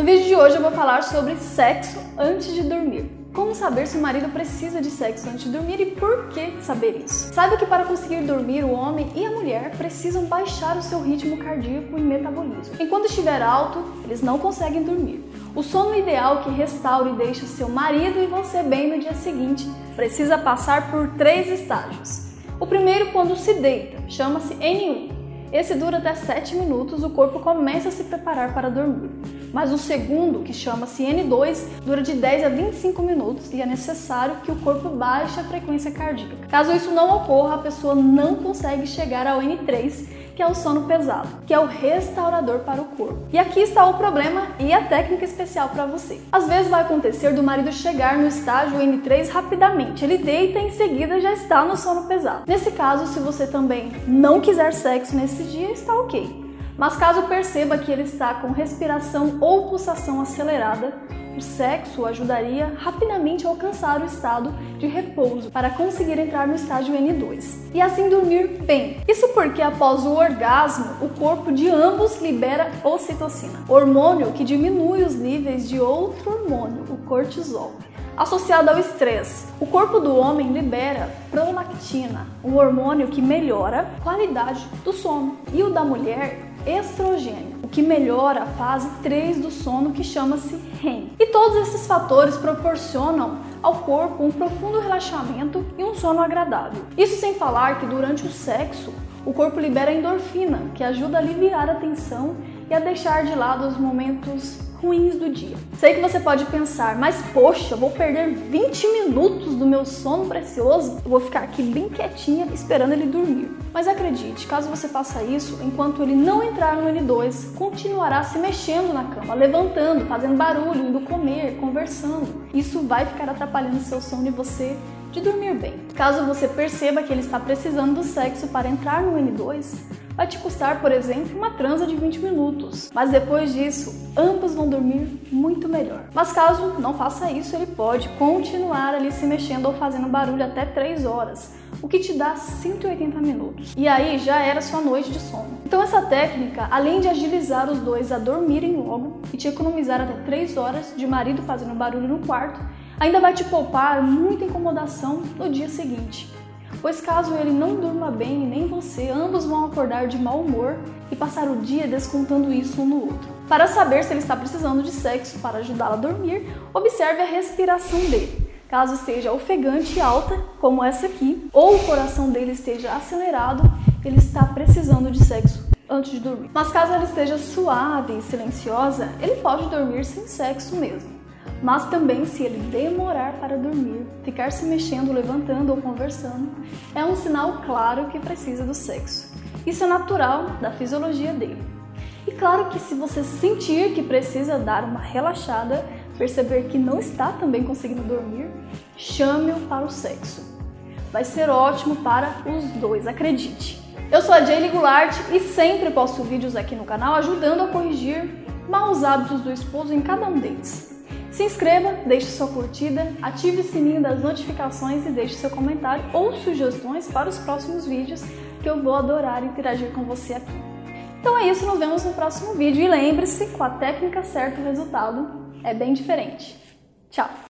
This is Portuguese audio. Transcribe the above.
No vídeo de hoje eu vou falar sobre sexo antes de dormir. Como saber se o marido precisa de sexo antes de dormir e por que saber isso? Saiba que para conseguir dormir, o homem e a mulher precisam baixar o seu ritmo cardíaco e metabolismo. Enquanto estiver alto, eles não conseguem dormir. O sono ideal que restaure e deixa seu marido e você bem no dia seguinte precisa passar por três estágios. O primeiro, quando se deita, chama-se N1. Esse dura até 7 minutos, o corpo começa a se preparar para dormir. Mas o segundo, que chama-se N2, dura de 10 a 25 minutos e é necessário que o corpo baixe a frequência cardíaca. Caso isso não ocorra, a pessoa não consegue chegar ao N3, que é o sono pesado, que é o restaurador para o corpo. E aqui está o problema e a técnica especial para você. Às vezes vai acontecer do marido chegar no estágio N3 rapidamente, ele deita e em seguida já está no sono pesado. Nesse caso, se você também não quiser sexo nesse dia, está ok. Mas caso perceba que ele está com respiração ou pulsação acelerada, o sexo ajudaria rapidamente a alcançar o estado de repouso para conseguir entrar no estágio N2 e assim dormir bem. Isso porque após o orgasmo, o corpo de ambos libera ocitocina, hormônio que diminui os níveis de outro hormônio, o cortisol associado ao estresse. O corpo do homem libera prolactina, um hormônio que melhora a qualidade do sono, e o da mulher estrogênio, o que melhora a fase 3 do sono que chama-se REM. E todos esses fatores proporcionam ao corpo um profundo relaxamento e um sono agradável. Isso sem falar que durante o sexo, o corpo libera endorfina, que ajuda a aliviar a tensão e a deixar de lado os momentos ruins do dia. Sei que você pode pensar, mas poxa, vou perder 20 minutos do meu sono precioso, vou ficar aqui bem quietinha esperando ele dormir. Mas acredite, caso você faça isso, enquanto ele não entrar no N2, continuará se mexendo na cama, levantando, fazendo barulho, indo comer, conversando. Isso vai ficar atrapalhando seu sono e você de dormir bem. Caso você perceba que ele está precisando do sexo para entrar no N2, vai te custar, por exemplo, uma transa de 20 minutos. Mas depois disso, ambos vão dormir muito melhor. Mas caso não faça isso, ele pode continuar ali se mexendo ou fazendo barulho até 3 horas, o que te dá 180 minutos. E aí já era sua noite de sono. Então essa técnica, além de agilizar os dois a dormirem logo e te economizar até 3 horas de marido fazendo barulho no quarto, ainda vai te poupar muita incomodação no dia seguinte. Pois caso ele não durma bem e nem você, ambos vão acordar de mau humor e passar o dia descontando isso um no outro. Para saber se ele está precisando de sexo para ajudá-lo a dormir, observe a respiração dele. Caso esteja ofegante e alta, como essa aqui, ou o coração dele esteja acelerado, ele está precisando de sexo antes de dormir. Mas caso ela esteja suave e silenciosa, ele pode dormir sem sexo mesmo. Mas também, se ele demorar para dormir, ficar se mexendo, levantando ou conversando, é um sinal claro que precisa do sexo. Isso é natural da fisiologia dele. E claro que se você sentir que precisa dar uma relaxada, perceber que não está também conseguindo dormir, chame-o para o sexo. Vai ser ótimo para os dois, acredite. Eu sou a Jaylee Goulart e sempre posto vídeos aqui no canal ajudando a corrigir maus hábitos do esposo em cada um deles. Se inscreva, deixe sua curtida, ative o sininho das notificações e deixe seu comentário ou sugestões para os próximos vídeos que eu vou adorar interagir com você aqui. Então é isso, nos vemos no próximo vídeo e lembre-se, com a técnica certa o resultado é bem diferente. Tchau!